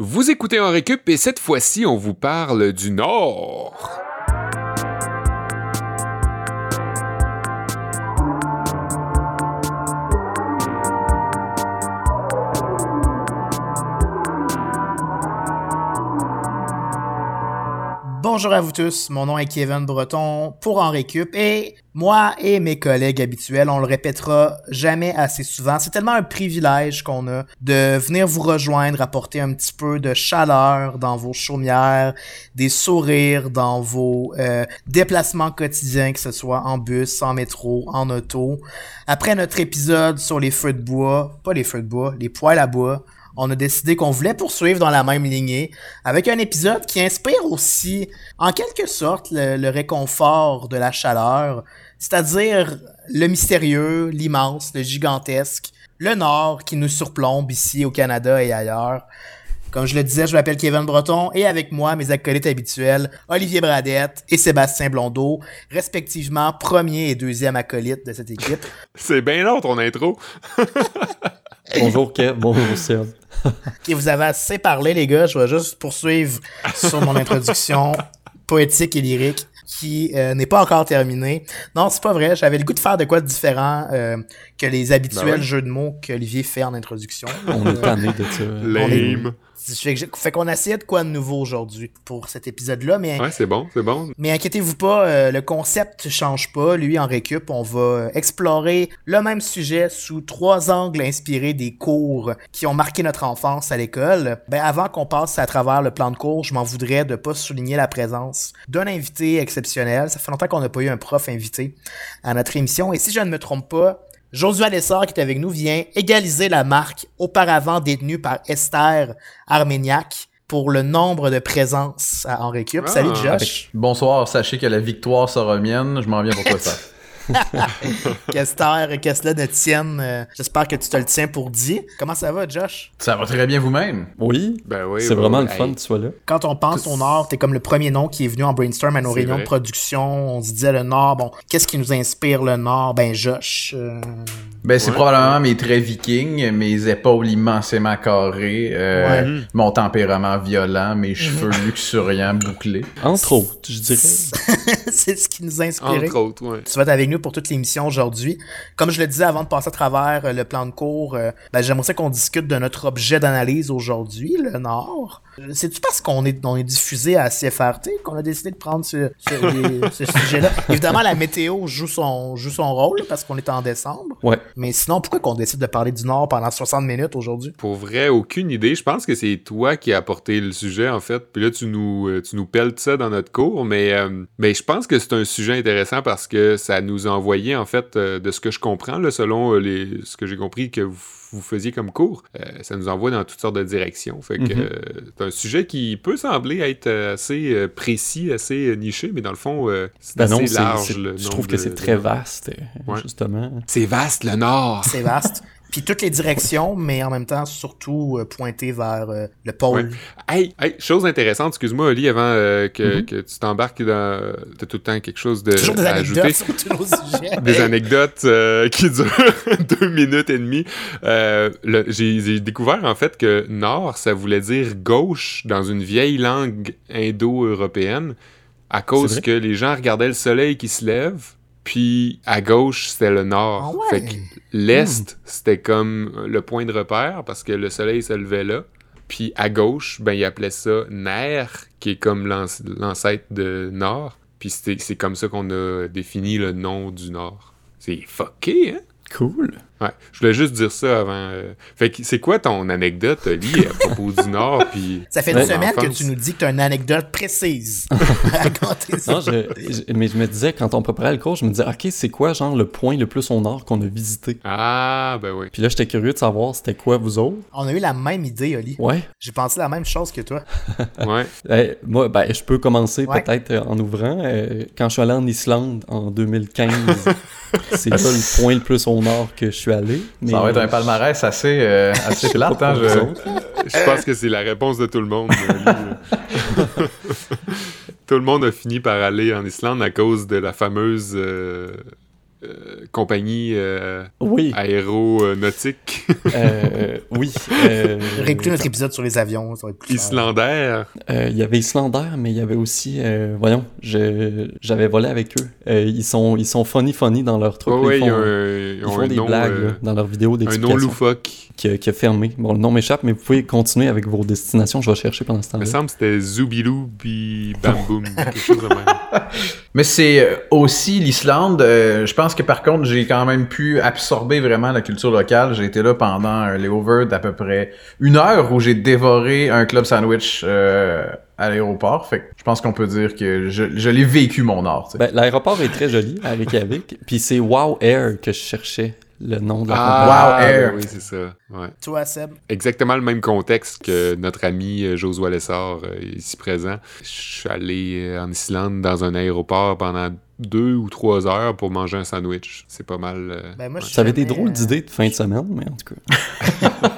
Vous écoutez en récup et cette fois-ci, on vous parle du Nord. Bonjour à vous tous, mon nom est Kevin Breton pour En Récup et moi et mes collègues habituels, on le répétera jamais assez souvent. C'est tellement un privilège qu'on a de venir vous rejoindre, apporter un petit peu de chaleur dans vos chaumières, des sourires dans vos euh, déplacements quotidiens, que ce soit en bus, en métro, en auto. Après notre épisode sur les feux de bois, pas les feux de bois, les poêles à bois, on a décidé qu'on voulait poursuivre dans la même lignée avec un épisode qui inspire aussi, en quelque sorte, le, réconfort de la chaleur, c'est-à-dire le mystérieux, l'immense, le gigantesque, le Nord qui nous surplombe ici au Canada et ailleurs. Comme je le disais, je m'appelle Kevin Breton et avec moi, mes acolytes habituels, Olivier Bradette et Sébastien Blondeau, respectivement premier et deuxième acolyte de cette équipe. C'est bien long ton intro. bonjour Kev, bonjour Seb. ok, vous avez assez parlé, les gars. Je vais juste poursuivre sur mon introduction poétique et lyrique qui euh, n'est pas encore terminée. Non, c'est pas vrai. J'avais le goût de faire de quoi de différent euh, que les habituels ben jeux de mots qu'Olivier fait en introduction. On est tanné de ça. Lame. Fait, qu'on a essayé de quoi de nouveau aujourd'hui pour cet épisode-là. Mais, ouais, c'est bon, c'est bon. Mais inquiétez-vous pas, euh, le concept change pas. Lui, en récup, on va explorer le même sujet sous trois angles inspirés des cours qui ont marqué notre enfance à l'école. Ben, avant qu'on passe à travers le plan de cours, je m'en voudrais de pas souligner la présence d'un invité exceptionnel. Ça fait longtemps qu'on n'a pas eu un prof invité à notre émission. Et si je ne me trompe pas, Josué Lessard, qui est avec nous, vient égaliser la marque auparavant détenue par Esther Arméniac pour le nombre de présences en récup. Ah. Salut Josh. Bonsoir, sachez que la victoire sera mienne. Je m'en viens pour toi ça. Et que cela ne tienne. Euh, j'espère que tu te le tiens pour dire. Comment ça va, Josh? Ça va très bien vous-même. Oui. Ben oui. C'est vraiment le fun que tu sois là. Quand on pense au Nord, t'es comme le premier nom qui est venu en brainstorm à nos réunions de production. On se disait le Nord, bon, qu'est-ce qui nous inspire le Nord? Ben, Josh. Euh, ben, c'est probablement mes traits vikings, mes épaules immensément carrées, euh, mon tempérament violent, mes cheveux luxuriants bouclés. Entre autres, je dirais. c'est ce qui nous inspire. Entre autres, ouais. Tu vas être avec nous pour toute l'émission aujourd'hui. Comme je le disais avant de passer à travers euh, le plan de cours, euh, ben, j'aimerais qu'on discute de notre objet d'analyse aujourd'hui, le Nord. C'est-tu parce qu'on est, on est diffusé à CFRT qu'on a décidé de prendre ce, ce, sujet-là? Évidemment, la météo joue son, joue son rôle parce qu'on est en décembre. Ouais. Mais sinon, pourquoi qu'on décide de parler du Nord pendant 60 minutes aujourd'hui? Pour vrai, aucune idée. Je pense que c'est toi qui as apporté le sujet, en fait. Puis là, tu nous, euh, tu nous pelles ça dans notre cours. Mais, mais je pense que c'est un sujet intéressant parce que ça nous a envoyé en fait, euh, de ce que je comprends, là, selon euh, les, ce que j'ai compris que vous, faisiez comme cours, euh, ça nous envoie dans toutes sortes de directions. Fait que mhm. c'est un sujet qui peut sembler être assez précis, assez niché, mais dans le fond, c'est ben assez large. je trouve que c'est très vaste, justement. C'est vaste, le Nord! C'est vaste. Puis toutes les directions, mais en même temps, surtout euh, pointer vers euh, le pôle. Hey, hey, chose intéressante, excuse-moi, Oli, avant euh, que, mm-hmm. que, tu t'embarques dans. T'as tout le temps quelque chose de, des à ajouter. des anecdotes qui durent deux minutes et demie. J'ai découvert en fait que Nord, ça voulait dire gauche dans une vieille langue indo-européenne à cause que les gens regardaient le soleil qui se lève puis à gauche, c'était le nord. Ah fait que l'est, hmm. c'était comme le point de repère parce que le soleil se levait là. Puis à gauche, ben, ils appelaient ça Ner, qui est comme l'ancêtre de Nord. Puis c'est comme ça qu'on a défini le nom du Nord. C'est fucké, hein? Cool. Ouais, je voulais juste dire ça avant. Euh, fait que c'est quoi ton anecdote, Oli, à propos du Nord puis Ça fait une semaine que tu nous dis que tu as une anecdote précise non, mais je me disais, quand on préparait le cours, je me disais, OK, c'est quoi, genre, le point le plus au Nord qu'on a visité? Ah, ben oui. Puis là, j'étais curieux de savoir c'était quoi, vous autres? On a eu la même idée, Oli. Ouais. J'ai pensé la même chose que toi. ouais. Eh, moi, ben, je peux commencer peut-être euh, en ouvrant. Euh, quand je suis allé en Islande en 2015, c'est là le point le plus au Nord que je suis allé. Mais ça va être un palmarès assez, euh, assez plate, hein, je... je pense que c'est la réponse de tout le monde. tout le monde a fini par aller en Islande à cause de la fameuse euh, compagnie oui. aéronautique. oui. Réécoutez notre épisode sur les avions. Ça va être plus Islandaire. Il y avait Islandaire, mais il y avait aussi, voyons, j'avais volé avec eux. ils sont, ils sont funny funny dans leur truc. ils font, ils font des blagues dans leurs vidéos d'explication. Un nom loufoque. Qui, qui, a fermé. Bon, le nom m'échappe, mais vous pouvez continuer avec vos destinations. Je vais chercher pendant ce temps-là. Il me semble que c'était Zoubilou bi Bam Boom, quelque chose de même. Mais c'est euh, aussi l'Islande. Euh, je pense que par contre, j'ai quand même pu absorber vraiment la culture locale. J'ai été là pendant un layover d'à peu près une heure où j'ai dévoré un club sandwich euh, à l'aéroport. Fait que je pense qu'on peut dire que je, je l'ai vécu mon art. Ben, l'aéroport est très joli à Reykjavik. Puis c'est Wow Air que je cherchais le nom de la ah, Wow Air. Oui, c'est ça. Ouais. Toi, Seb? Exactement le même contexte que notre ami euh, Josué Lessard, euh, ici présent. Je suis allé euh, en Islande dans un aéroport pendant deux ou trois heures pour manger un sandwich. C'est pas mal. Ben moi, ça avait des drôles d'idées de fin de semaine, mais en tout cas.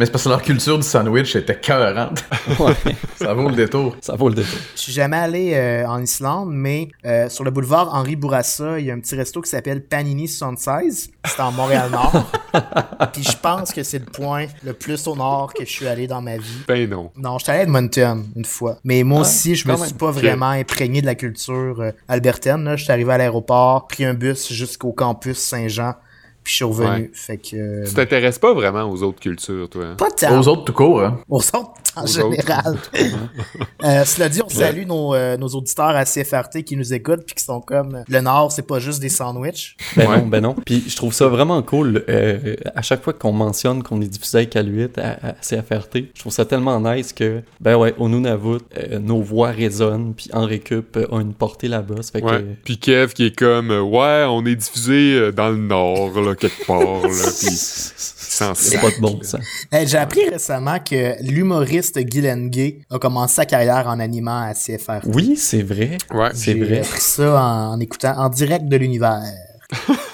Mais c'est parce que leur culture du sandwich était cœurante. Ouais. ça vaut le détour. Ça vaut le détour. Je suis jamais allé euh, en Islande, mais euh, sur le boulevard Henri Bourassa, il y a un petit resto qui s'appelle Panini 76. C'est en Montréal-Nord. Puis je pense que c'est le point le plus au nord que je suis allé dans ma vie. Ben non. Non, je suis allé à Edmonton une fois. Mais moi ah, aussi, je me suis pas vraiment imprégné de la culture euh, albertaine. Je suis arrivé à l'aéroport, pris un bus jusqu'au campus Saint-Jean puis je suis revenu. Fait que, euh, tu t'intéresses pas vraiment aux autres cultures, toi. Hein? Pas tant. Aux autres tout court, hein? Aux autres en général. euh, cela dit, on salue nos, euh, nos auditeurs à CFRT qui nous écoutent puis qui sont comme le Nord, c'est pas juste des sandwichs. Ben non, ben non. Puis je trouve ça vraiment cool. Euh, à chaque fois qu'on mentionne qu'on est diffusé avec Aluit à, à, CFRT, je trouve ça tellement nice que, ben ouais, au Nunavut, nos voix résonnent puis en récup a une portée là-bas. Ouais. Que... Puis Kev qui est comme, ouais, on est diffusé dans le Nord, là quelque part. Là, c'est pas de bon ça. J'ai appris récemment que l'humoriste Guylaine Gay a commencé sa carrière en animant à CFR. Oui, c'est vrai. Ouais. C'est vrai. J'ai appris ça en écoutant en direct de l'univers.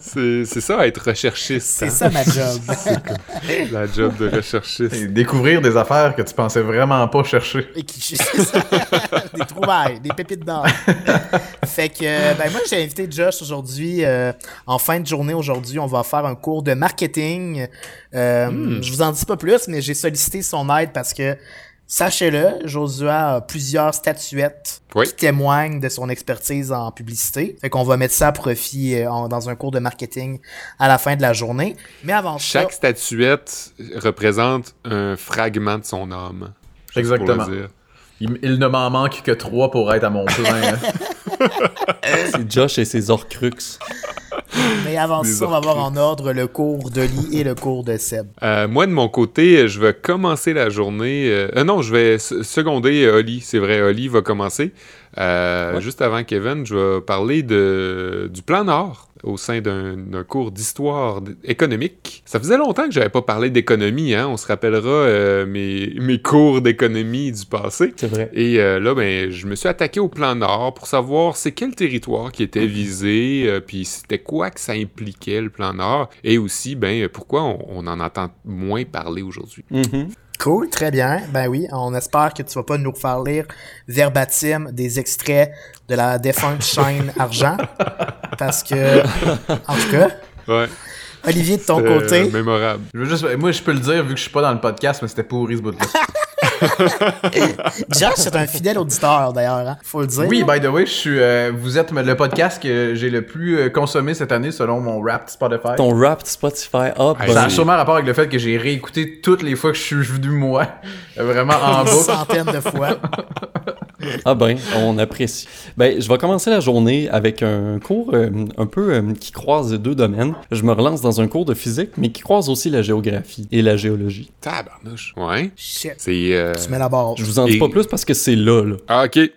c'est ça, être recherchiste. C'est hein? ça ma job. la job de recherchiste. découvrir des affaires que tu pensais vraiment pas chercher. Et qui, des trouvailles, des pépites d'or. fait que, ben moi, j'ai invité Josh aujourd'hui. Euh, en fin de journée, aujourd'hui, on va faire un cours de marketing. Euh, hmm. Je vous en dis pas plus, mais j'ai sollicité son aide parce que Sachez-le, Josué a plusieurs statuettes qui témoignent de son expertise en publicité. Fait qu'on va mettre ça à profit euh, dans un cours de marketing à la fin de la journée. Mais avant Chaque statuette représente un fragment de son âme. Exactement. Il, ne m'en manque que trois pour être à mon plein. Hein. C'est Josh et ses orcrux. Mais avant ça, on va voir en ordre le cours de Lee et le cours de Seb. Euh, moi, de mon côté, je vais commencer la journée. Euh, euh, non, je vais seconder Oli. C'est vrai, Oli va commencer. Juste avant Kevin, je vais parler de, du plan Nord au sein d'un cours d'histoire économique. Ça faisait longtemps que j'avais pas parlé d'économie, hein? On se rappellera euh, mes, mes cours d'économie du passé. C'est vrai. Et euh, là, ben, je me suis attaqué au plan Nord pour savoir c'est quel territoire qui était visé, euh, puis c'était quoi que ça impliquait le plan Nord, et aussi, ben, pourquoi on, en entend moins parler aujourd'hui. Mm-hmm. Cool, très bien. Ben oui, on espère que tu vas pas nous faire lire verbatim des extraits de la défunte chaîne Argent. Parce que, en tout cas, ouais. Olivier, de ton côté? mémorable. Je veux juste, moi, je peux le dire vu que je suis pas dans le podcast, mais c'était pourri ce bout-là. Josh, c'est un fidèle auditeur d'ailleurs, hein? faut le dire. Oui, by the way, je suis, euh, vous êtes le podcast que j'ai le plus euh, consommé cette année selon mon rap Spotify. Ton rap Spotify, hop. ça a sûrement rapport avec le fait que j'ai réécouté toutes les fois que je suis venu moi, vraiment en boucle. Une centaine de fois. ah ben, on apprécie. Ben, je vais commencer la journée avec un cours euh, un peu qui croise deux domaines. Je me relance dans un cours de physique, mais qui croise aussi la géographie et la géologie. Tabarnouche. Ouais. Shit. C'est euh, tu mets la barre. Je vous en dis pas plus parce que c'est là, là. Ah, ok.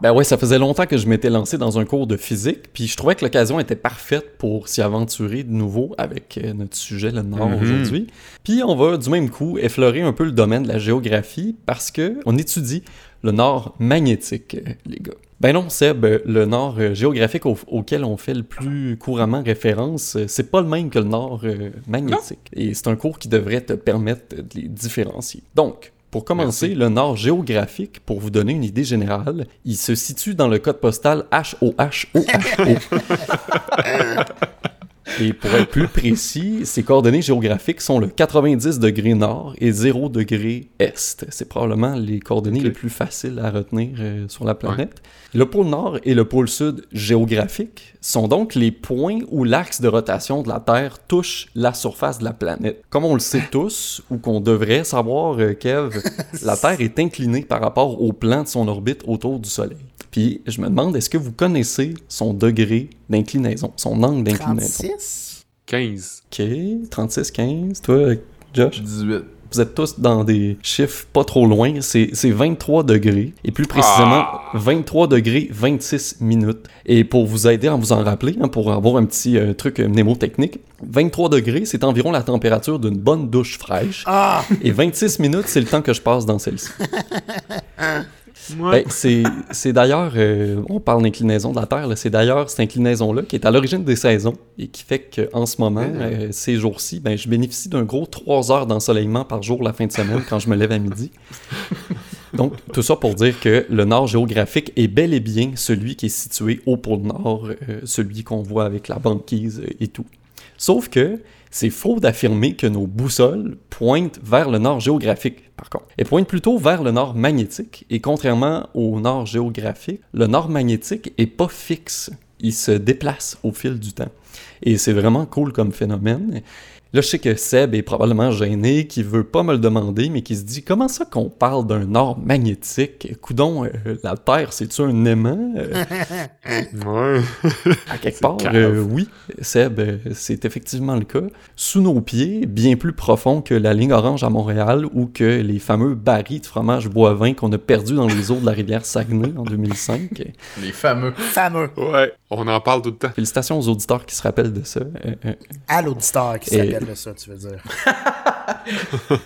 Ben ouais, ça faisait longtemps que je m'étais lancé dans un cours de physique, puis je trouvais que l'occasion était parfaite pour s'y aventurer de nouveau avec euh, notre sujet, le Nord, mhm. aujourd'hui. Puis on va du même coup effleurer un peu le domaine de la géographie parce que on étudie le Nord magnétique, euh, les gars. Ben non, Seb, le nord euh, géographique auquel on fait le plus couramment référence, euh, c'est pas le même que le nord euh, magnétique. Et c'est un cours qui devrait te permettre de les différencier. Donc, Pour commencer, le nord géographique, pour vous donner une idée générale, il se situe dans le code postal HOHOHO. Et pour être plus précis, ces coordonnées géographiques sont le 90 degrés nord et 0 degré est. C'est probablement les coordonnées les plus faciles à retenir euh, sur la planète. Le pôle nord et le pôle sud géographique sont donc les points où l'axe de rotation de la Terre touche la surface de la planète. Comme on le sait tous, ou qu'on devrait savoir, euh, Kev, la Terre est inclinée par rapport au plan de son orbite autour du Soleil. Puis je me demande, est-ce que vous connaissez son degré d'inclinaison, son angle d'inclinaison? 36? 15. Ok, 36, 15. Toi, Josh? 18. Vous êtes tous dans des chiffres pas trop loin. C'est c'est 23 degrés. Et plus précisément, 23 degrés 26 minutes. Et pour vous aider à vous en rappeler, hein, pour avoir un petit euh, truc euh, mnémotechnique, 23 degrés, c'est environ la température d'une bonne douche fraîche. Ah! Et 26 minutes, c'est le temps que je passe dans celle-ci. Ben, c'est d'ailleurs, euh, on parle d'inclinaison de la Terre, c'est d'ailleurs cette inclinaison-là qui est à l'origine des saisons et qui fait qu'en ce moment, euh, ces jours-ci, ben, je bénéficie d'un gros 3 heures d'ensoleillement par jour la fin de semaine quand je me lève à midi. Donc, tout ça pour dire que le nord géographique est bel et bien celui qui est situé au pôle nord, euh, celui qu'on voit avec la banquise et tout. Sauf que c'est faux d'affirmer que nos boussoles pointent vers le nord géographique, par contre. Elles pointent plutôt vers le nord magnétique, et contrairement au nord géographique, le nord magnétique est pas fixe. Il se déplace au fil du temps. Et c'est vraiment cool comme phénomène. Là, je sais que Seb est probablement gêné, qui veut pas me le demander, mais qui se dit comment ça qu'on parle d'un nord magnétique? Coudon, euh, la Terre, c'est-tu un aimant? Euh, Ouais. À quelque C'est part, euh, oui, Seb, euh, c'est effectivement le cas. Sous nos pieds, bien plus profond que la ligne orange à Montréal ou que les fameux barils de fromage boivin qu'on a perdus dans les eaux de la rivière Saguenay en 2005. Les fameux. Fameux. Ouais. On en parle tout le temps. Félicitations aux auditeurs qui se rappellent de ça. Euh, euh, À l'auditeur qui Et- s'appelle de ça, tu veux dire.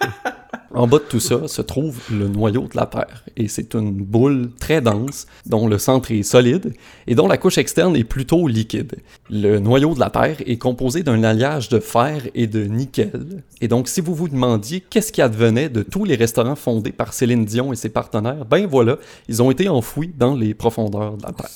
En bas de tout ça se trouve le noyau de la Terre, et c'est une boule très dense, dont le centre est solide, et dont la couche externe est plutôt liquide. Le noyau de la Terre est composé d'un alliage de fer et de nickel, et donc si vous vous demandiez qu'est-ce qui advenait de tous les restaurants fondés par Céline Dion et ses partenaires, ben voilà, ils ont été enfouis dans les profondeurs de la Terre.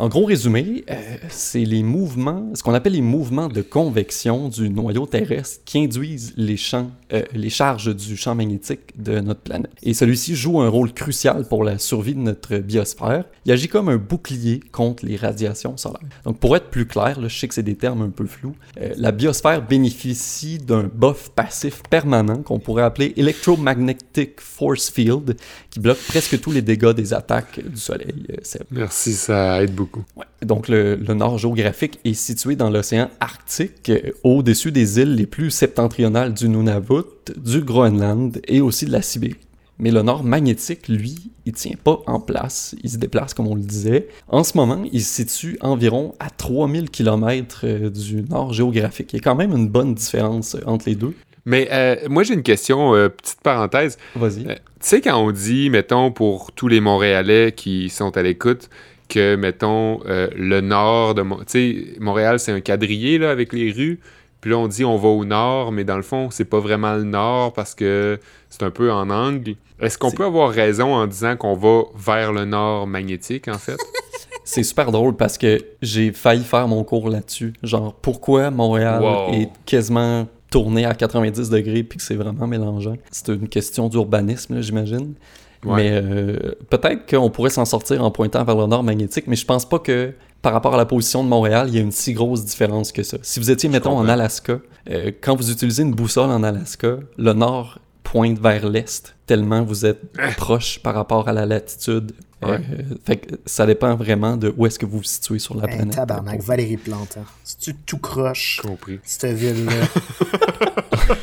En gros résumé, euh, c'est les mouvements, ce qu'on appelle les mouvements de convection du noyau terrestre qui induisent les champs, euh, les charges du champ magnétique de notre planète. Et celui-ci joue un rôle crucial pour la survie de notre biosphère. Il agit comme un bouclier contre les radiations solaires. Donc pour être plus clair, là, je sais que c'est des termes un peu flous, euh, la biosphère bénéficie d'un buff passif permanent qu'on pourrait appeler Electromagnetic Force Field qui bloque presque tous les dégâts des attaques du Soleil. Merci, ça aide beaucoup. Ouais. Donc, le, le nord géographique est situé dans l'océan Arctique, euh, au-dessus des îles les plus septentrionales du Nunavut, du Groenland et aussi de la Sibérie. Mais le nord magnétique, lui, il tient pas en place. Il se déplace, comme on le disait. En ce moment, il se situe environ à 3000 km du nord géographique. Il y a quand même une bonne différence euh, entre les deux. Mais euh, moi, j'ai une question, euh, petite parenthèse. Vas-y. Euh, tu sais, quand on dit, mettons, pour tous les Montréalais qui sont à l'écoute, que, mettons, euh, le nord de... Mon- Tu sais, Montréal, c'est un quadrillé, là, avec les rues. Puis là, on dit on va au nord, mais dans le fond, c'est pas vraiment le nord parce que c'est un peu en angle. Est-ce qu'on peut avoir raison en disant qu'on va vers le nord magnétique, en fait? C'est super drôle parce que j'ai failli faire mon cours là-dessus. Genre, pourquoi Montréal Wow. est quasiment tourné à 90 degrés puis que c'est vraiment mélangeant? C'est une question d'urbanisme, j'imagine. Ouais. Mais euh, peut-être qu'on pourrait s'en sortir en pointant vers le nord magnétique, mais je pense pas que par rapport à la position de Montréal, il y a une si grosse différence que ça. Si vous étiez, mettons, en. Alaska, euh, quand vous utilisez une boussole en Alaska, le nord pointe vers l'est, tellement vous êtes proche par rapport à la latitude. Ouais. Euh, fait que ça dépend vraiment de où est-ce que vous vous situez sur la Hey, planète. tabarnak, Valérie Plante. hein. C'est-tu tout croche, Compris. cette ville-là?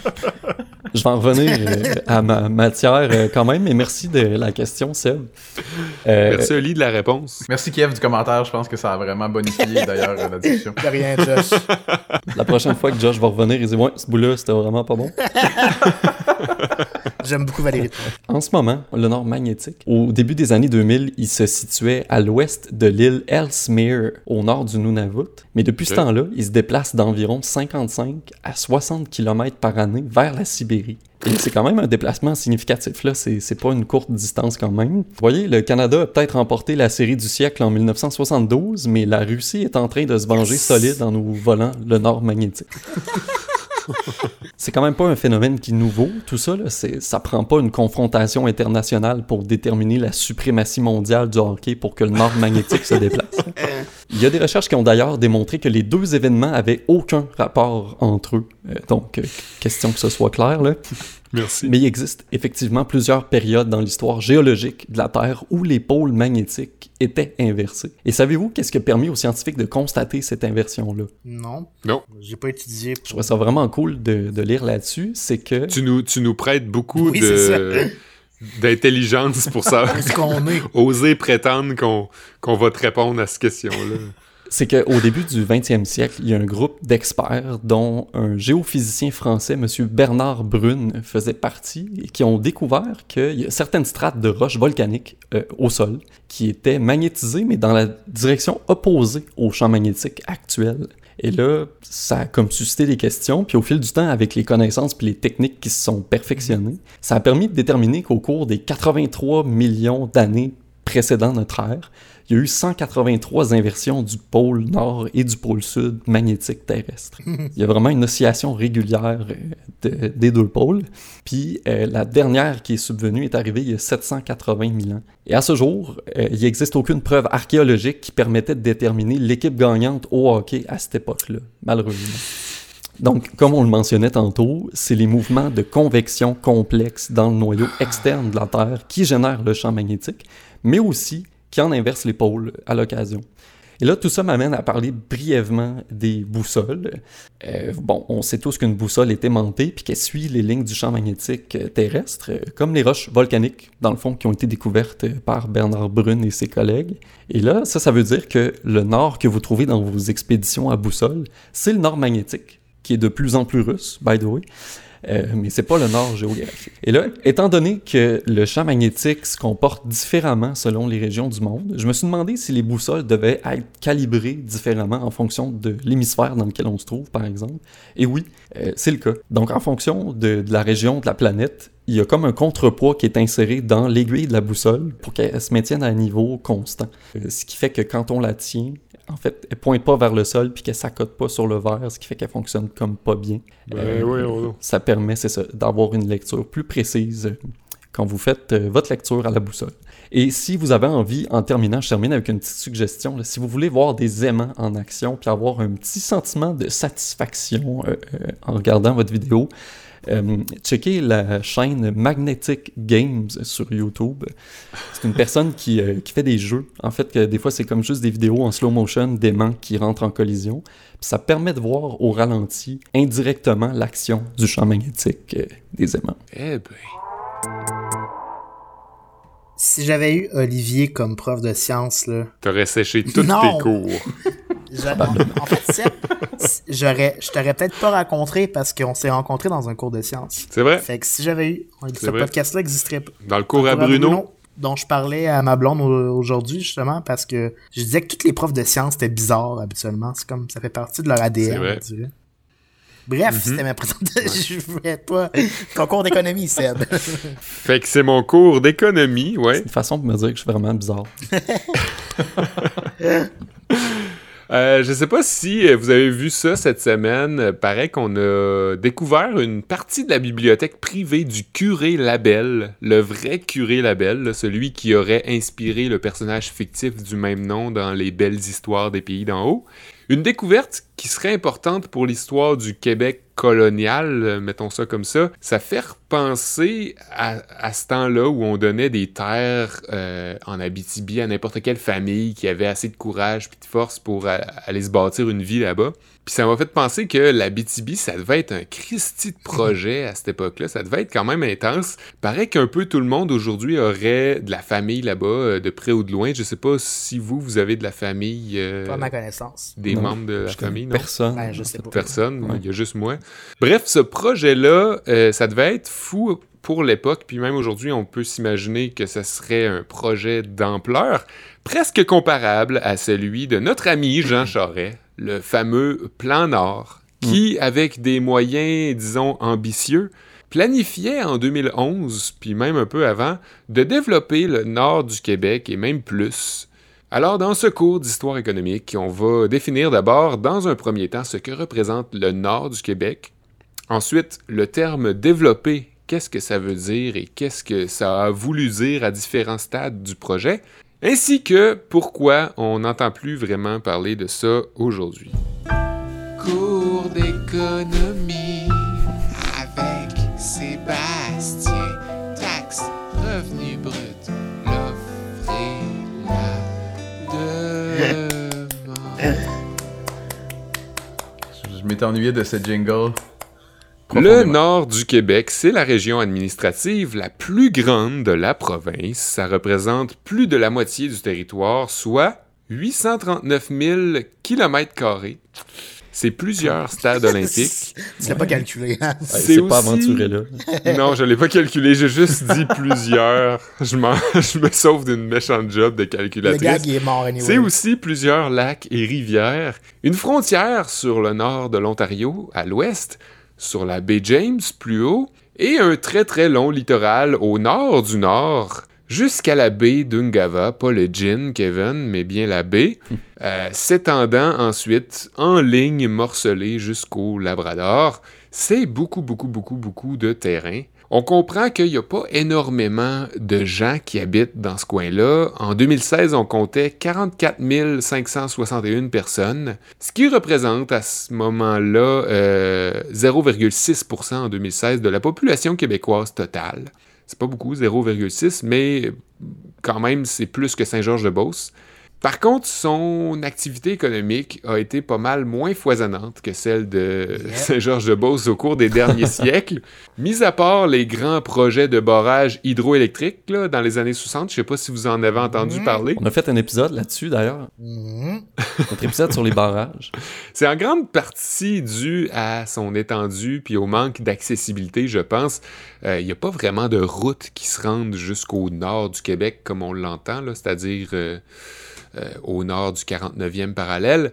Je vais en revenir euh, à ma matière euh, quand même, mais merci de la question, Seb. Euh, Merci, Oli, de la réponse. Merci Kiev du commentaire, je pense que ça a vraiment bonifié d'ailleurs la discussion. De rien, Josh. La prochaine fois que Josh va revenir, il dit Ouais, ce bout-là, c'était vraiment pas bon. J'aime beaucoup Valérie. En ce moment, le nord magnétique, au début des années 2000, il se situait à l'ouest de l'île Ellesmere, au nord du Nunavut. Mais depuis ce temps-là, il se déplace d'environ 55 à 60 km par année vers la Sibérie. Et c'est quand même un déplacement significatif, là. C'est pas une courte distance quand même. Vous voyez, le Canada a peut-être remporté la série du siècle en 1972, mais la Russie est en train de se venger solide en nous volant le nord magnétique. c'est quand même pas un phénomène qui est nouveau, tout ça. Ça prend pas une confrontation internationale pour déterminer la suprématie mondiale du hockey pour que le nord magnétique se déplace. Il y a des recherches qui ont d'ailleurs démontré que les deux événements avaient aucun rapport entre eux. Euh, donc, euh, question que ce soit clair, là. Merci. Mais il existe effectivement plusieurs périodes dans l'histoire géologique de la Terre où les pôles magnétiques étaient inversés. Et savez-vous qu'est-ce qui a permis aux scientifiques de constater cette inversion-là? Non. Non. J'ai pas étudié. Je trouve ça vraiment cool de, de lire là-dessus. C'est que... Tu nous, tu nous prêtes beaucoup de d'intelligence pour ça. qu'on est? Oser prétendre qu'on qu'on va te répondre à cette question-là. C'est qu'au début du 20e siècle, il y a un groupe d'experts dont un géophysicien français, M. Bernard Brune, faisait partie et qui ont découvert qu'il y a certaines strates de roches volcaniques euh, au sol qui étaient magnétisées, mais dans la direction opposée au champ magnétique actuel. Et là, ça a comme suscité des questions, puis au fil du temps, avec les connaissances puis les techniques qui se sont perfectionnées, ça a permis de déterminer qu'au cours des 83 millions d'années précédant notre ère, il y a eu 183 inversions du pôle nord et du pôle sud magnétique terrestre. il y a vraiment une oscillation régulière euh, des deux pôles. Puis euh, la dernière qui est subvenue est arrivée il y a 780 000 ans. Et à ce jour, euh, il n'existe aucune preuve archéologique qui permettait de déterminer l'équipe gagnante au hockey à cette époque-là, malheureusement. Donc, comme on le mentionnait tantôt, c'est les mouvements de convection complexes dans le noyau externe de la Terre qui génèrent le champ magnétique, mais aussi qui en inverse les pôles à l'occasion. Et là, tout ça m'amène à parler brièvement des boussoles. Euh, bon, on sait tous qu'une boussole est aimantée puis qu'elle suit les lignes du champ magnétique euh, terrestre, euh, comme les roches volcaniques, dans le fond, qui ont été découvertes par Bernard Brune et ses collègues. Et là, ça, ça veut dire que le nord que vous trouvez dans vos expéditions à boussole, c'est le nord magnétique, qui est de plus en plus russe, by the way. Euh, mais c'est pas le nord géographique. Et là, étant donné que le champ magnétique se comporte différemment selon les régions du monde, je me suis demandé si les boussoles devaient être calibrées différemment en fonction de l'hémisphère dans lequel on se trouve, par exemple. Et oui, euh, c'est le cas. Donc, en fonction de, de la région de la planète, il y a comme un contrepoids qui est inséré dans l'aiguille de la boussole pour qu'elle se maintienne à un niveau constant. Euh, ce qui fait que quand on la tient, en fait, elle pointe pas vers le sol puis qu'elle s'accote pas sur le verre, ce qui fait qu'elle fonctionne comme pas bien. Ben, euh, oui, oui. Ça permet, c'est ça, d'avoir une lecture plus précise quand vous faites euh, votre lecture à la boussole. Et si vous avez envie, en terminant, je termine avec une petite suggestion, si vous voulez voir des aimants en action puis avoir un petit sentiment de satisfaction en regardant votre vidéo, euh, checkez la chaîne Magnetic Games sur YouTube. C'est une personne qui, euh, qui, fait des jeux. En fait, que des fois, c'est comme juste des vidéos en slow motion d'aimants qui rentrent en collision. ça permet de voir au ralenti indirectement l'action du champ magnétique euh, des aimants. Eh ben. Si j'avais eu Olivier comme prof de science, là. T'aurais séché tous tes cours. en fait, j'aurais, je t'aurais peut-être pas rencontré parce qu'on s'est rencontrés dans un cours de sciences. C'est vrai. Fait que si j'avais eu, ce podcast-là n'existerait pas. Dans le cours, à, Bruno, dont je parlais à ma blonde aujourd'hui justement parce que je disais que toutes les profs de sciences étaient bizarres habituellement. C'est comme ça fait partie de leur ADN. Vrai. Bref, mm-hmm. c'était ma présentation. Je voulais pas. Ton cours d'économie, Seb. fait que c'est mon cours d'économie, ouais. C'est une façon de me dire que je suis vraiment bizarre. Euh, je sais pas si euh, vous avez vu ça cette semaine. Euh, paraît qu'on a découvert une partie de la bibliothèque privée du curé Label, le vrai curé Label, celui qui aurait inspiré le personnage fictif du même nom dans les belles histoires des pays d'en haut. Une découverte qui serait importante pour l'histoire du Québec colonial, euh, mettons ça comme ça, ça fait repenser à, ce temps-là où on donnait des terres euh, en Abitibi à n'importe quelle famille qui avait assez de courage et de force pour aller se bâtir une vie là-bas. Puis ça m'a fait penser que la BTB, ça devait être un Christie de projet à cette époque-là. Ça devait être quand même intense. Paraît qu'un peu tout le monde aujourd'hui aurait de la famille là-bas, euh, de près ou de loin. Je sais pas si vous, vous avez de la famille. Euh, pas ma connaissance. Des membres de la famille, non? Personne. Ben, je sais pas. Personne. Il y a juste moi. Bref, ce projet-là, euh, ça devait être fou pour l'époque, puis même aujourd'hui, on peut s'imaginer que ce serait un projet d'ampleur presque comparable à celui de notre ami Jean Charest, le fameux Plan Nord, qui, avec des moyens, disons, ambitieux, planifiait en 2011, puis même un peu avant, de développer le nord du Québec et même plus. Alors, dans ce cours d'histoire économique, on va définir d'abord, dans un premier temps, ce que représente le nord du Québec. Ensuite, le terme développer, qu'est-ce que ça veut dire et qu'est-ce que ça a voulu dire à différents stades du projet, ainsi que pourquoi on n'entend plus vraiment parler de ça aujourd'hui. Cours d'économie avec Sébastien. Taxe, revenu brut, l'offre et la demande. Je m'étais ennuyé de ce jingle. Le nord du Québec, c'est la région administrative la plus grande de la province. Ça représente plus de la moitié du territoire, soit 839 000 km. C'est plusieurs stades olympiques. Tu l'as pas calculé. hein? Ouais, C'est c'est pas aussi- aventuré là. Non, je l'ai pas calculé, j'ai juste dit plusieurs. Je, je me sauve d'une méchante job de Le calculatrice. gag, il est mort anyway. C'est aussi plusieurs lacs et rivières, une frontière sur le nord de l'Ontario, à l'ouest, sur la baie James, plus haut, et un très très long littoral au nord du nord, jusqu'à la baie d'Ungava, pas le gin, Kevin, mais bien la baie, euh, s'étendant ensuite en ligne morcelée jusqu'au Labrador. C'est beaucoup, beaucoup, beaucoup, beaucoup de terrain. On comprend qu'il n'y a pas énormément de gens qui habitent dans ce coin-là. En 2016, on comptait 44 561 personnes, ce qui représente à ce moment-là euh, 0,6 en 2016 de la population québécoise totale. C'est pas beaucoup, 0,6, mais quand même, c'est plus que Saint-Georges-de-Beauce. Par contre, son activité économique a été pas mal moins foisonnante que celle de Saint-Georges-de-Beauce au cours des derniers siècles. Mis à part les grands projets de barrage hydroélectrique là, dans les années 60, je sais pas si vous en avez entendu Mhm. parler. On a fait un épisode là-dessus d'ailleurs. Mhm. Notre épisode sur les barrages. C'est en grande partie dû à son étendue puis au manque d'accessibilité, je pense. Il n'y a pas vraiment de route qui se rende jusqu'au nord du Québec comme on l'entend, c'est-à-dire euh, euh, au nord du 49e parallèle.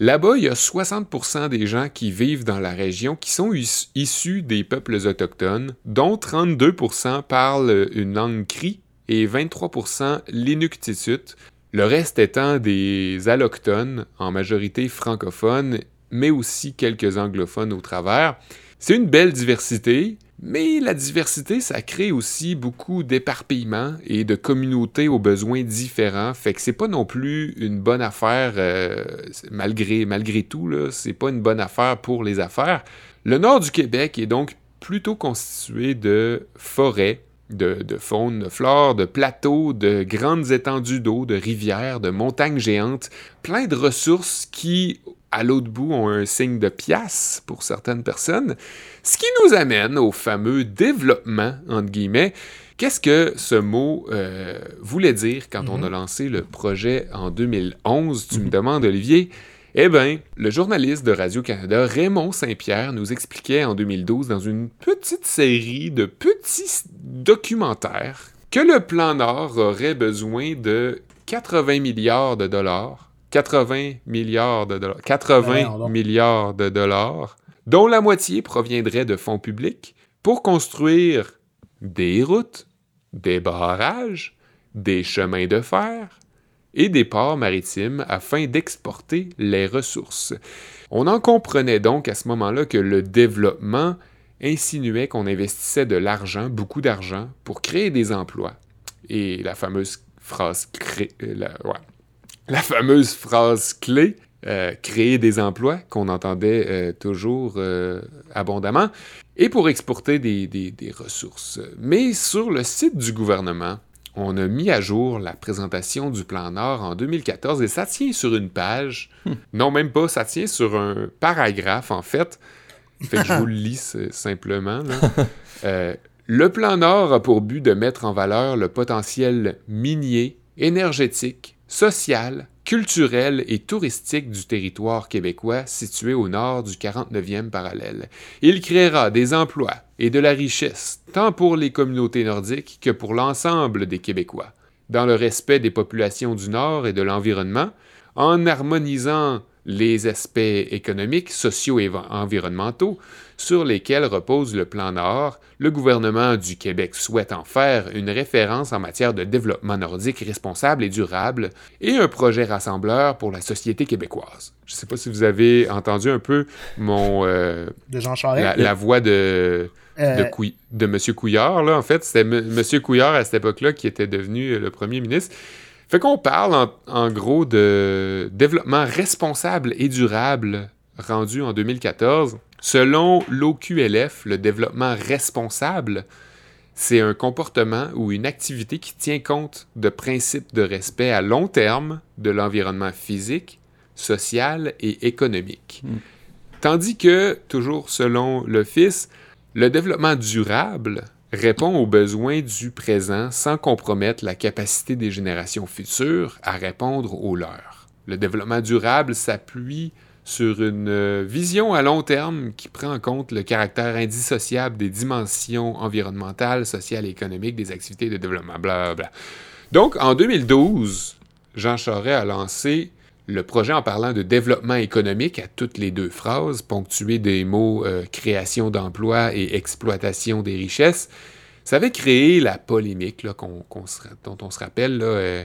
Là-bas, il y a 60% des gens qui vivent dans la région qui sont is- issus des peuples autochtones, dont 32% parlent une langue cri et 23% l'inuktitut, le reste étant des allochtones, en majorité francophones, mais aussi quelques anglophones au travers. C'est une belle diversité, mais la diversité, ça crée aussi beaucoup d'éparpillement et de communautés aux besoins différents. Fait que c'est pas non plus une bonne affaire, euh, malgré, tout, c'est pas une bonne affaire pour les affaires. Le nord du Québec est donc plutôt constitué de forêts, de, de faune, de flore, de plateaux, de grandes étendues d'eau, de rivières, de montagnes géantes, plein de ressources qui, à l'autre bout, ont un signe de pièce pour certaines personnes. Ce qui nous amène au fameux développement, entre guillemets. Qu'est-ce que ce mot euh, voulait dire quand on a lancé le projet en 2011? Tu me demandes, Olivier? Eh bien, le journaliste de Radio-Canada Raymond Saint-Pierre nous expliquait en 2012 dans une petite série de petits documentaires que le plan Nord aurait besoin de 80 milliards de dollars. 80 milliards de dollars. 80 Voyons donc. milliards de dollars, dont la moitié proviendrait de fonds publics pour construire des routes, des barrages, des chemins de fer, et des ports maritimes afin d'exporter les ressources. On en comprenait donc à ce moment-là que le développement insinuait qu'on investissait de l'argent, beaucoup d'argent, pour créer des emplois. Et la fameuse phrase euh. La fameuse phrase clé, euh, créer des emplois, qu'on entendait euh, toujours euh, abondamment, et pour exporter des, des- des ressources. Mais sur le site du gouvernement, on a mis à jour la présentation du plan Nord en 2014 et ça tient sur une page. Non, même pas, ça tient sur un paragraphe en fait. Fait que je vous le lis simplement. là. Euh, le plan Nord a pour but de mettre en valeur le potentiel minier, énergétique, social, culturel et touristique du territoire québécois situé au nord du 49e parallèle. Il créera des emplois et de la richesse, tant pour les communautés nordiques que pour l'ensemble des Québécois, dans le respect des populations du Nord et de l'environnement, en harmonisant les aspects économiques, sociaux et environnementaux sur lesquels repose le plan Nord, le gouvernement du Québec souhaite en faire une référence en matière de développement nordique responsable et durable et un projet rassembleur pour la société québécoise. Je ne sais pas si vous avez entendu un peu mon euh, de Jean Charest? La, voix de Euh, de, Couy- de M. Couillard. Là, en fait, c'était M. Monsieur Couillard à cette époque-là qui était devenu euh, le premier ministre. Fait qu'on parle en, en gros de développement responsable et durable rendu en 2014. Selon l'OQLF, le développement responsable, c'est un comportement ou une activité qui tient compte de principes de respect à long terme de l'environnement physique, social et économique. Tandis que, toujours selon l'Office, le développement durable répond aux besoins du présent sans compromettre la capacité des générations futures à répondre aux leurs. Le développement durable s'appuie sur une vision à long terme qui prend en compte le caractère indissociable des dimensions environnementales, sociales et économiques des activités de développement. Blablabla. Donc, en 2012, Jean Charest a lancé le projet en parlant de développement économique à toutes les deux phrases, ponctué des mots euh, création d'emplois et exploitation des richesses. Ça avait créé la polémique dont on se rappelle. Euh,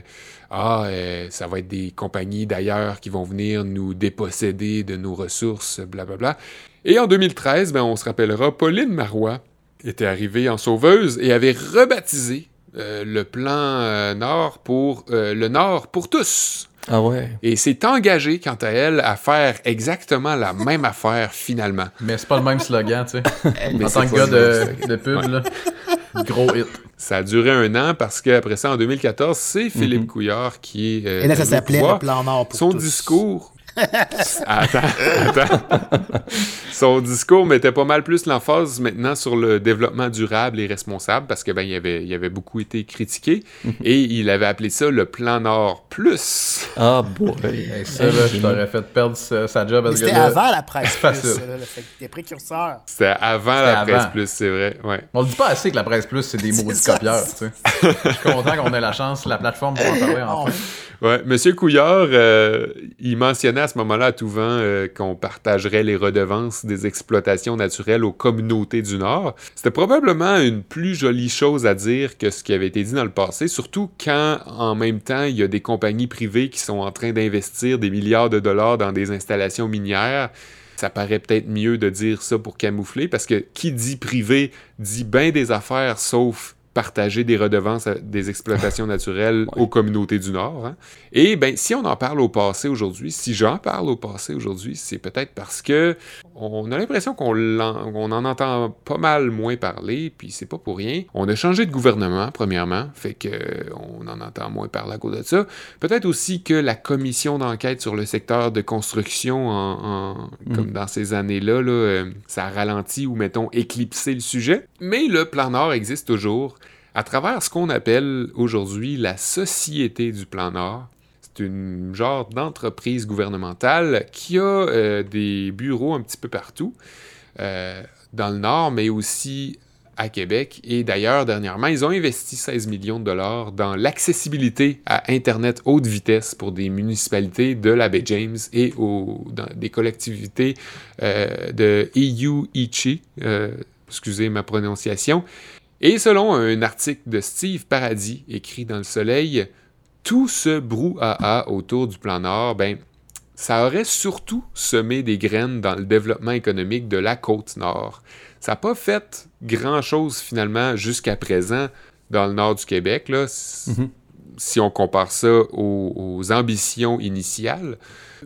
ah, euh, ça va être des compagnies d'ailleurs qui vont venir nous déposséder de nos ressources, blablabla. Et en 2013, ben, on se rappellera, Pauline Marois était arrivée en sauveuse et avait rebaptisé euh, le plan euh, Nord pour euh, le Nord pour tous Ah ouais. et s'est engagée, quant à elle, à faire exactement la même affaire finalement. Mais c'est pas le même slogan, tu sais. Mais en tant que gars de, de pub, là. Gros hit. Ça a duré un an parce qu'après ça, en 2014, c'est Philippe Couillard qui est. euh, Et là, ça s'appelait le plan Nord pour Son tous. discours. Attends, attends. Son discours mettait pas mal plus l'emphase maintenant sur le développement durable et responsable parce que ben il avait, il avait beaucoup été critiqué et il avait appelé ça le plan Nord plus. Ah boy. Et ça, là, je t'aurais fait perdre sa, sa job c'était avant la presse plus, Facile. ça, là, le fait que t'es précurseur. C'était avant la presse avant. plus, c'est vrai. Ouais. On le dit pas assez que la presse plus, c'est des maudits ça, copieurs, tu sais. Je suis content qu'on ait la chance, la plateforme pour en parler Oh, enfin. Ouais, Monsieur Couillard, euh, il mentionnait à ce moment-là à tout vent euh, qu'on partagerait les redevances des exploitations naturelles aux communautés du Nord. C'était probablement une plus jolie chose à dire que ce qui avait été dit dans le passé, surtout quand en même temps il y a des compagnies privées qui sont en train d'investir des milliards de dollars dans des installations minières. Ça paraît peut-être mieux de dire ça pour camoufler parce que qui dit privé dit bien des affaires sauf partager des redevances à- des exploitations naturelles aux communautés du Nord. hein. Et ben, si on en parle au passé aujourd'hui, si j'en parle au passé aujourd'hui, c'est peut-être parce que on a l'impression qu'on on en entend pas mal moins parler, puis c'est pas pour rien. On a changé de gouvernement, premièrement, fait que euh, on en entend moins parler à cause de ça. Peut-être aussi que la commission d'enquête sur le secteur de construction, en, en- comme dans ces années-là, là, euh, ça a ralenti ou, mettons, éclipsé le sujet. Mais le plan Nord existe toujours à travers ce qu'on appelle aujourd'hui la Société du plan Nord. C'est une genre d'entreprise gouvernementale qui a euh, des bureaux un petit peu partout, euh, dans le Nord, mais aussi à Québec. Et d'ailleurs, dernièrement, ils ont investi 16 millions de dollars dans l'accessibilité à Internet haute vitesse pour des municipalités de la baie James et dans des collectivités euh, de EU-ICHI, euh, excusez ma prononciation. Et selon un article de Steve Paradis écrit dans Le Soleil, tout ce brouhaha autour du plan Nord, ben, ça aurait surtout semé des graines dans le développement économique de la côte nord. Ça n'a pas fait grand-chose finalement jusqu'à présent dans le nord du Québec, là, s- si on compare ça aux, aux ambitions initiales,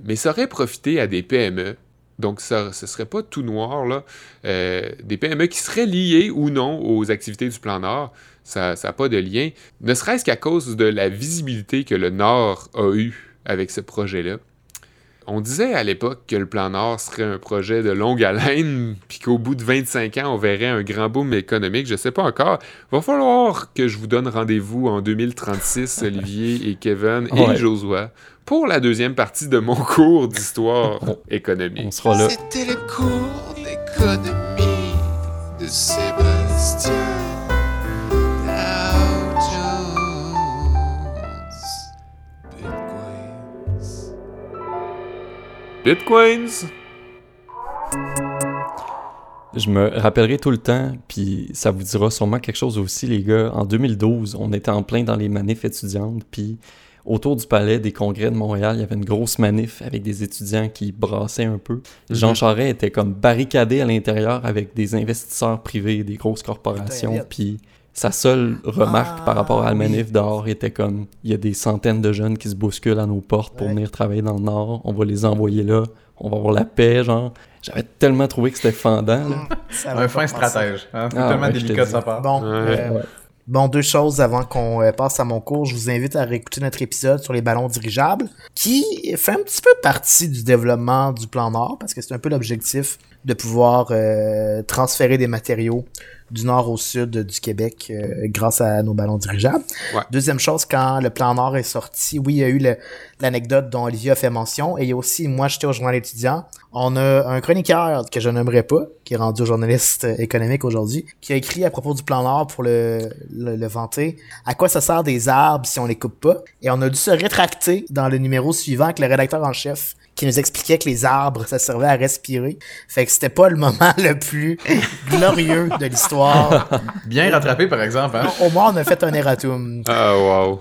mais ça aurait profité à des PME. Donc, ça, ce serait pas tout noir, là. Euh, des PME qui seraient liées ou non aux activités du plan Nord. Ça n'a pas de lien, ne serait-ce qu'à cause de la visibilité que le Nord a eue avec ce projet-là. On disait à l'époque que le plan Nord serait un projet de longue haleine, puis qu'au bout de 25 ans, on verrait un grand boom économique. Je sais pas encore. Va falloir que je vous donne rendez-vous en 2036, Olivier et Kevin et Ouais. Josua, pour la deuxième partie de mon cours d'histoire On économique. sera là. C'était le cours d'économie de Sébastien Bitcoins! Je me rappellerai tout le temps, puis ça vous dira sûrement quelque chose aussi, les gars. En 2012, on était en plein dans les manifs étudiantes, puis autour du palais des congrès de Montréal, il y avait une grosse manif avec des étudiants qui brassaient un peu. Jean Charest était comme barricadé à l'intérieur avec des investisseurs privés, des grosses corporations, puis sa seule remarque Ah, par rapport à la oui. manif dehors était comme il y a des centaines de jeunes qui se bousculent à nos portes pour Ouais. venir travailler dans le Nord, on va les envoyer là, on va avoir la paix, genre. J'avais tellement trouvé que c'était fendant, là. Un fin stratège. hein. C'est Ah, tellement ouais, délicat de sa part. Bon, Ouais. euh, bon, deux choses avant qu'on euh, passe à mon cours. Je vous invite à réécouter notre épisode sur les ballons dirigeables, qui fait un petit peu partie du développement du plan Nord, parce que c'est un peu l'objectif de pouvoir euh, transférer des matériaux du nord au sud du Québec euh, grâce à nos ballons dirigeables. Ouais. Deuxième chose, quand le plan Nord est sorti, oui, il y a eu l'anecdote dont Olivier a fait mention, et il y a aussi, moi j'étais au journal étudiant, on a un chroniqueur que je n'aimerais pas, qui est rendu au journaliste euh, économique aujourd'hui, qui a écrit à propos du plan Nord pour le, le, le vanter, à quoi ça sert des arbres si on les coupe pas, et on a dû se rétracter dans le numéro suivant avec le rédacteur en chef qui nous expliquait que les arbres, ça servait à respirer. Fait que c'était pas le moment le plus glorieux de l'histoire. Bien rattrapé, par exemple. Hein? Au moins, on a fait un erratum. Ah, wow.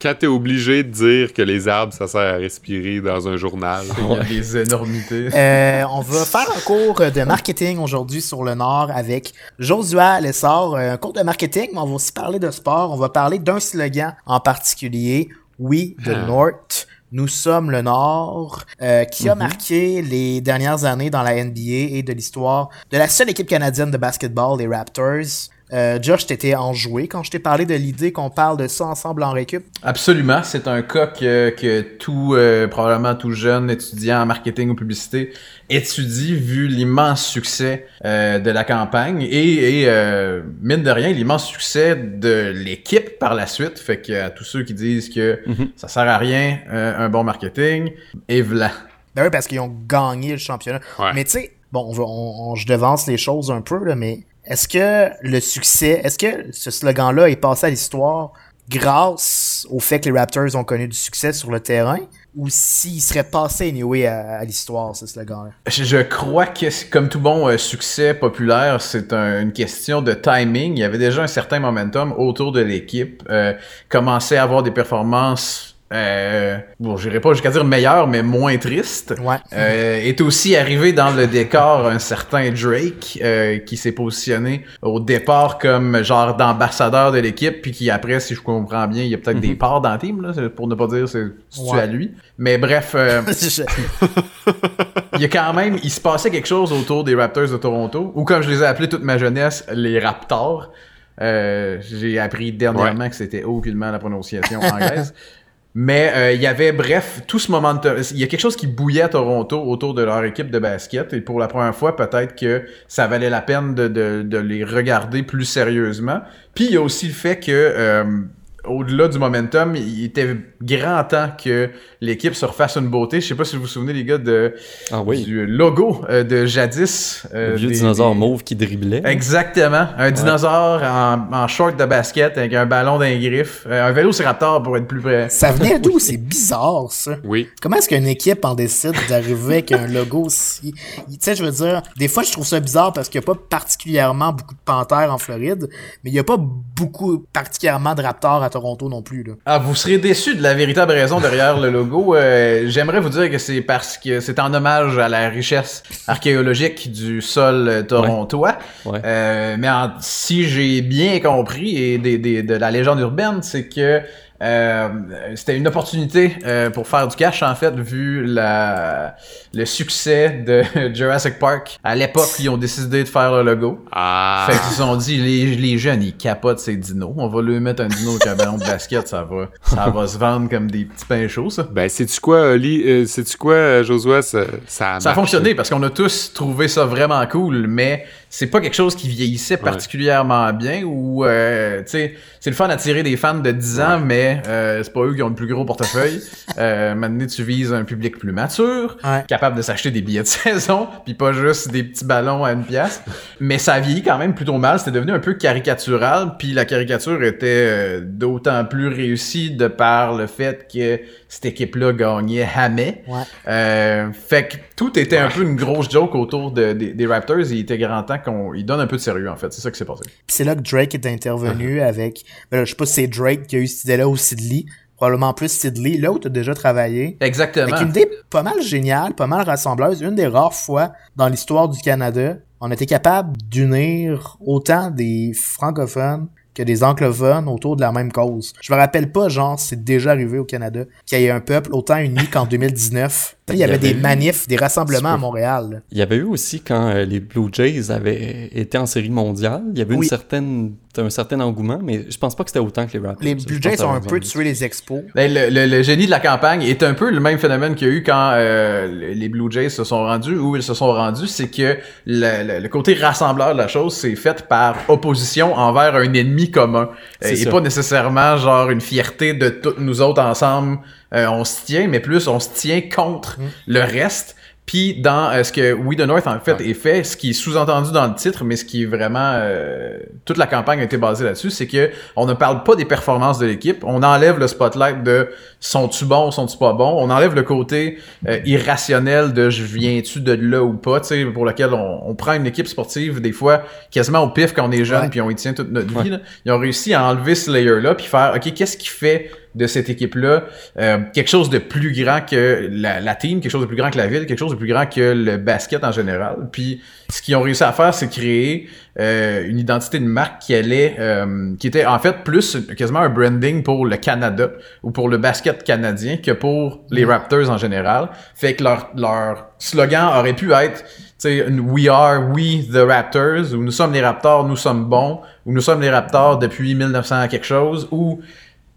Quand t'es obligé de dire que les arbres, ça sert à respirer dans un journal. Il y a des énormités. Euh, on va faire un cours de marketing aujourd'hui sur le Nord avec Josua Lessard. Euh, Un cours de marketing, mais on va aussi parler de sport. On va parler d'un slogan en particulier. We the Ah. North. Nous sommes le Nord, euh, qui a marqué les dernières années dans la NBA et de l'histoire de la seule équipe canadienne de basketball, les Raptors. Euh, Josh, t'étais enjoué quand je t'ai parlé de l'idée qu'on parle de ça ensemble en récup? Absolument, c'est un cas que, que tout, euh, probablement tout jeune étudiant en marketing ou publicité étudie vu l'immense succès euh, de la campagne et, et euh, mine de rien, l'immense succès de l'équipe par la suite. Fait que à tous ceux qui disent que Mhm. ça sert à rien, euh, un bon marketing, et voilà. Ben oui, parce qu'ils ont gagné le championnat. Ouais. Mais tu sais, bon, on, va- on- on- je devance les choses un peu, là, mais est-ce que le succès, est-ce que ce slogan-là est passé à l'histoire grâce au fait que les Raptors ont connu du succès sur le terrain? Ou s'il serait passé anyway à, à l'histoire, ce slogan-là? Je, crois que, comme tout bon euh, succès populaire, c'est un- une question de timing. Il y avait déjà un certain momentum autour de l'équipe. Euh, commençait à avoir des performances, euh, bon, j'irai pas jusqu'à dire meilleures, mais moins tristes. Ouais. Euh, est aussi arrivé dans le décor un certain Drake euh, qui s'est positionné au départ comme genre d'ambassadeur de l'équipe puis qui après si je comprends bien il y a peut-être des parts dans le team là, pour ne pas dire c'est Ouais. à lui mais bref euh, il y a quand même, il se passait quelque chose autour des Raptors de Toronto, ou comme je les ai appelés toute ma jeunesse, les Raptors. J'ai appris dernièrement que c'était aucunement la prononciation anglaise. Mais euh, il y avait, bref, tout ce moment de... Il y a quelque chose qui bouillait à Toronto autour de leur équipe de basket. Et pour la première fois, peut-être que ça valait la peine de, les regarder plus sérieusement. Puis il y a aussi le fait que... euh, au-delà du momentum, il était grand temps que l'équipe se refasse une beauté. Je sais pas si vous vous souvenez, les gars, de, Ah oui, du logo euh, de jadis. euh, le vieux des- dinosaure des- mauve qui driblait. Exactement. Un dinosaure en, en short de basket avec un ballon d'un griffe. Euh, un vélociraptor pour être plus près. Ça venait d'où? C'est bizarre, ça. Oui. Comment est-ce qu'une équipe en décide d'arriver avec un logo aussi... Tu sais, je veux dire, des fois, je trouve ça bizarre parce qu'il n'y a pas particulièrement beaucoup de panthères en Floride, mais il n'y a pas beaucoup particulièrement de raptors à Toronto non plus, là. Ah, vous serez déçus de la véritable raison derrière le logo. Euh, J'aimerais vous dire que c'est parce que c'est en hommage à la richesse archéologique du sol euh, torontois. Ouais. Euh, mais en- si j'ai bien compris et des, des- de la légende urbaine, c'est que euh, c'était une opportunité euh, pour faire du cash en fait vu la le succès de Jurassic Park à l'époque ils ont décidé de faire le logo. Ah. Fait qu'ils se sont dit, les, les jeunes, ils capotent ces dinos. On va lui mettre un dino avec un ballon de basket, ça va, ça va se vendre comme des petits pains chauds, ça. Ben, sais-tu quoi, Oli? Euh, sais-tu quoi, euh, Josué? Ça, ça a, Ça a fonctionné parce qu'on a tous trouvé ça vraiment cool, mais c'est pas quelque chose qui vieillissait particulièrement bien ou, euh, tu sais, c'est le fun d'attirer des fans de 10 ans, mais mais euh, c'est pas eux qui ont le plus gros portefeuille. euh, maintenant, tu vises un public plus mature, Ouais. capable de s'acheter des billets de saison, puis pas juste des petits ballons à une pièce. Mais ça vieillit quand même plutôt mal. C'était devenu un peu caricatural, puis la caricature était euh, d'autant plus réussie de par le fait que cette équipe-là gagnait jamais. Ouais. Euh, fait que tout était un peu une grosse joke autour de- des- des Raptors. Et il était grand temps qu'on il donne un peu de sérieux, en fait. C'est ça qui s'est passé. Puis c'est là que Drake est intervenu Uh-huh. avec. Ben là, je sais pas si c'est Drake qui a eu cette idée-là ou Sidley. Probablement plus Sidley, là où tu as déjà travaillé. Exactement. Avec une idée pas mal géniale, pas mal rassembleuse. Une des rares fois dans l'histoire du Canada, on était capable d'unir autant des francophones que des anglophones autour de la même cause. Je me rappelle pas, genre, c'est déjà arrivé au Canada qu'il y ait un peuple autant uni qu'en 2019. Il y avait des manifs, des rassemblements à Montréal. là. Il y avait eu aussi quand euh, les Blue Jays avaient été en série mondiale, il y avait Oui. une certaine, un certain engouement, mais je pense pas que c'était autant que les Raptors. Les Blue Jays ont un peu tué les expos. Ben, le, le- le génie de la campagne est un peu le même phénomène qu'il y a eu quand euh, les Blue Jays se sont rendus, où ils se sont rendus, c'est que le, le- le côté rassembleur de la chose, c'est fait par opposition envers un ennemi commun. Euh, et ça. pas nécessairement genre une fierté de toutes nous autres ensemble, euh, on se tient, mais plus on se tient contre le reste. Puis dans euh, ce que We the North en fait est fait, ce qui est sous-entendu dans le titre, mais ce qui est vraiment euh, toute la campagne a été basée là-dessus, c'est que on ne parle pas des performances de l'équipe, on enlève le spotlight de sont-tu bons, sont-tu pas bons, on enlève le côté euh, irrationnel de je viens-tu de là ou pas, tu sais, pour lequel on, on prend une équipe sportive des fois quasiment au pif quand on est jeune puis on y tient toute notre vie. là. Ils ont réussi à enlever ce layer-là puis faire ok qu'est-ce qui fait de cette équipe-là euh, quelque chose de plus grand que la, la team, quelque chose de plus grand que la ville, quelque chose de plus grand que le basket en général. Puis ce qu'ils ont réussi à faire, c'est créer euh, une identité de marque qui allait, euh, qui était en fait plus quasiment un branding pour le Canada ou pour le basket canadien que pour les Raptors en général. Fait que leur, leur slogan aurait pu être tu sais, We are we the Raptors, ou nous sommes les Raptors, nous sommes bons, ou nous sommes les Raptors depuis 1900 quelque chose, ou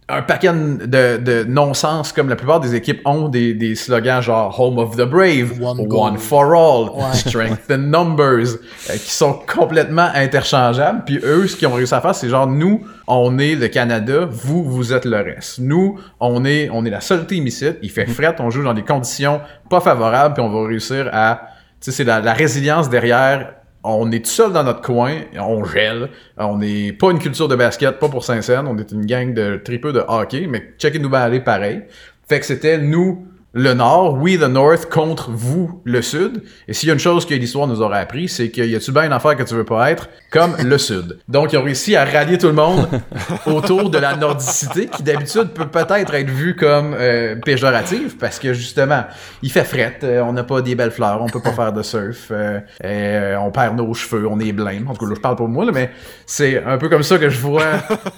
un paquet de, de non-sens comme la plupart des équipes ont des, des slogans genre Home of the Brave, One for All, Ouais. Strength in Numbers, euh, qui sont complètement interchangeables. Puis eux, ce qu'ils ont réussi à faire, c'est genre nous, on est le Canada, vous, vous êtes le reste. Nous, on est, on est la seule team ici. Il fait fret, on joue dans des conditions pas favorables, puis on va réussir à, tu sais, c'est la, la résilience derrière on est tout seul dans notre coin, on gèle, on n'est pas une culture de basket, pas pour Saint-Saëns, on est une gang de tripeux de hockey, mais checkez-nous bien aller pareil. Fait que c'était nous, le Nord, we the North, contre vous, le Sud. Et s'il y a une chose que l'histoire nous aurait appris, c'est qu'il y a-tu bien une affaire que tu veux pas être, comme le Sud. Donc, ils ont réussi à rallier tout le monde autour de la nordicité, qui d'habitude peut peut-être être vue comme euh, péjorative, parce que justement, il fait fret, euh, on n'a pas des belles fleurs, on peut pas faire de surf, euh, euh, on perd nos cheveux, on est blême. En tout cas, là, je parle pour moi, là, mais c'est un peu comme ça que je vois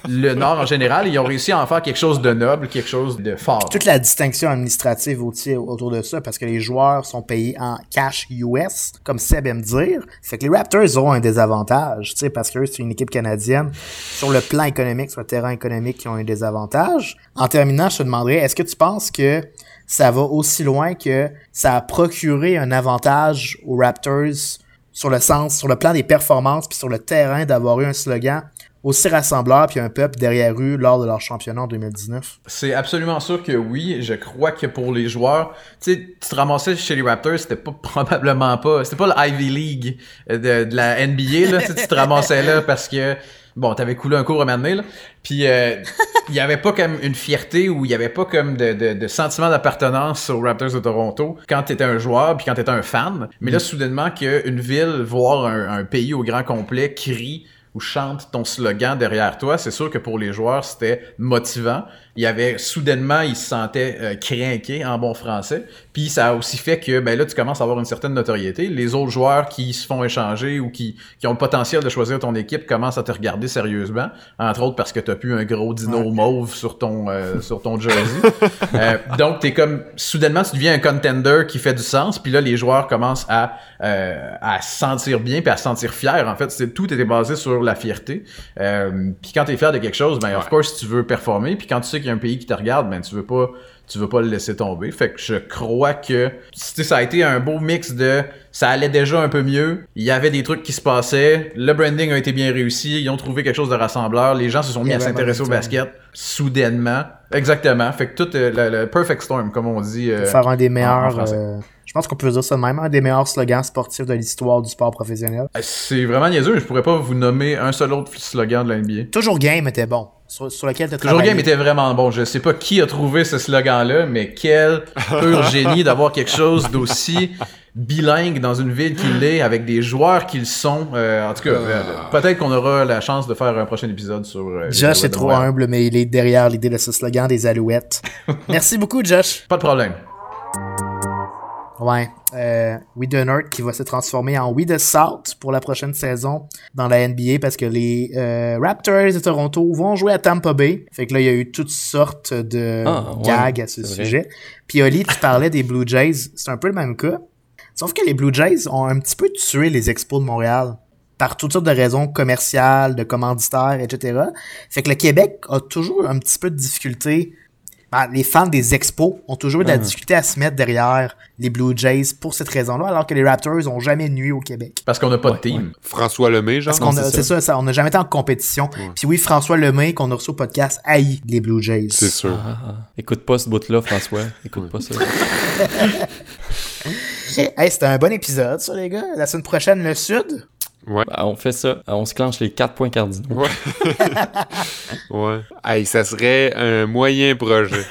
le Nord en général. Ils ont réussi à en faire quelque chose de noble, quelque chose de fort. toute la distinction administrative autour de ça, parce que les joueurs sont payés en cash US, comme Seb aime dire. Fait que les Raptors ont un désavantage, tu parce que c'est une équipe canadienne. Sur le plan économique, sur le terrain économique, qui ont un désavantage. En terminant, je te demanderais, est-ce que tu penses que ça va aussi loin que ça a procuré un avantage aux Raptors sur le sens, sur le plan des performances, puis sur le terrain d'avoir eu un slogan aussi rassembleur puis un peuple derrière eux lors de leur championnat en 2019? C'est absolument sûr que oui. Je crois que pour les joueurs, tu sais, tu te ramassais chez les Raptors, c'était pas probablement pas, c'était pas l'Ivy League de, de la NBA là. Tu te ramassais là parce que bon, t'avais coulé un cours à m'amener là. Puis euh, il y avait pas comme une fierté ou il y avait pas comme de, sentiment d'appartenance aux Raptors de Toronto quand t'étais un joueur puis quand t'étais un fan. Mais là, soudainement, qu'une ville, voire un, un pays au grand complet crie ou chante ton slogan derrière toi, c'est sûr que pour les joueurs, c'était motivant. Il y avait soudainement, ils se sentaient euh, crinqués en bon français. Puis ça a aussi fait que ben là, tu commences à avoir une certaine notoriété. Les autres joueurs qui se font échanger ou qui, qui ont le potentiel de choisir ton équipe commencent à te regarder sérieusement. Entre autres parce que t'as plus un gros dino mauve sur ton euh, sur ton jersey. Euh, donc t'es comme soudainement tu deviens un contender qui fait du sens. Puis là, les joueurs commencent à euh, à se sentir bien puis à se sentir fiers. En fait, c'est tout était basé sur la fierté. Euh, puis quand t'es fier de quelque chose, ben of course tu veux performer. Puis quand tu sais qu'il y a un pays qui te regarde, ben tu veux pas tu veux pas le laisser tomber. Fait que je crois que ça a été un beau mix de ça allait déjà un peu mieux, il y avait des trucs qui se passaient, le branding a été bien réussi, ils ont trouvé quelque chose de rassembleur, les gens se sont mis à s'intéresser au basket soudainement. Exactement. Fait que tout euh, le, le perfect storm comme on dit euh, faire un des en- en meilleurs. euh, je pense qu'on peut dire ça même, un des meilleurs slogans sportifs de l'histoire du sport professionnel. Euh, C'est vraiment niaiseux, mais je pourrais pas vous nommer un seul autre slogan de la NBA. Toujours game était bon, sur, sur lequel tu Toujours Game était vraiment bon. Je sais pas qui a trouvé ce slogan-là, mais quel pur génie d'avoir quelque chose d'aussi bilingue dans une ville qu'il l'est, avec des joueurs qu'ils sont. Euh, en tout cas, euh, peut-être qu'on aura la chance de faire un prochain épisode sur. euh, Josh est trop humble, mais il est derrière l'idée de ce slogan des Alouettes. Merci beaucoup, Josh. Pas de problème. Ouais. Euh, We the North qui va se transformer en We the South pour la prochaine saison dans la NBA parce que les euh, Raptors de Toronto vont jouer à Tampa Bay. Fait que là, il y a eu toutes sortes de Ah, ouais, gags à ce c'est vrai. sujet. Puis Oli, tu parlais des Blue Jays. C'est un peu le même cas. Sauf que les Blue Jays ont un petit peu tué les expos de Montréal par toutes sortes de raisons commerciales, de commanditaires, etc. Fait que le Québec a toujours un petit peu de difficulté. Ben, les fans des expos ont toujours eu de la difficulté à se mettre derrière les Blue Jays pour cette raison-là, alors que les Raptors ont jamais nuit au Québec. Parce qu'on n'a pas de Ouais, team. François Lemay, genre? Parce qu'on non, a, c'est c'est ça, ça, on n'a jamais été en compétition. Puis oui, François Lemay, qu'on a reçu au podcast, haït les Blue Jays. C'est sûr. Ah, ah. Écoute pas ce bout-là, François. Écoute pas ça. Hey, c'était un bon épisode, ça, les gars. La semaine prochaine, le Sud. Ben, on fait ça. On se clenche les quatre points cardinaux. Ouais. Hey, ça serait un moyen projet.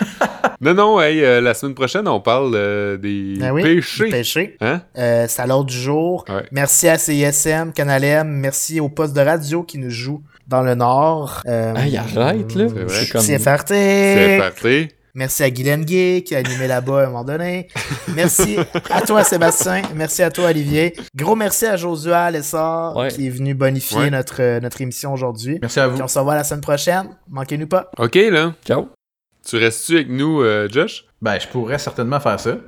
non, non, hey, euh, la semaine prochaine, on parle euh, des Ben oui, péchés. péché. Hein? Euh, c'est à l'ordre du jour. Ouais. Merci à CISM, Canal M. Merci au poste de radio qui nous joue dans le Nord. Euh, Hey, arrête, là. C'est vrai. C'est comme... CFRT. C'est parti. Merci à Guylaine Gay qui a animé là-bas à un moment donné. Merci à toi Sébastien. Merci à toi Olivier. Gros merci à Josua Lessard Ouais. qui est venu bonifier Ouais. notre, notre émission aujourd'hui. Merci à vous. Puis on se revoit la semaine prochaine. Manquez-nous pas. OK, là. Ciao. Tu restes-tu avec nous, euh, Josh? Ben, je pourrais certainement faire ça.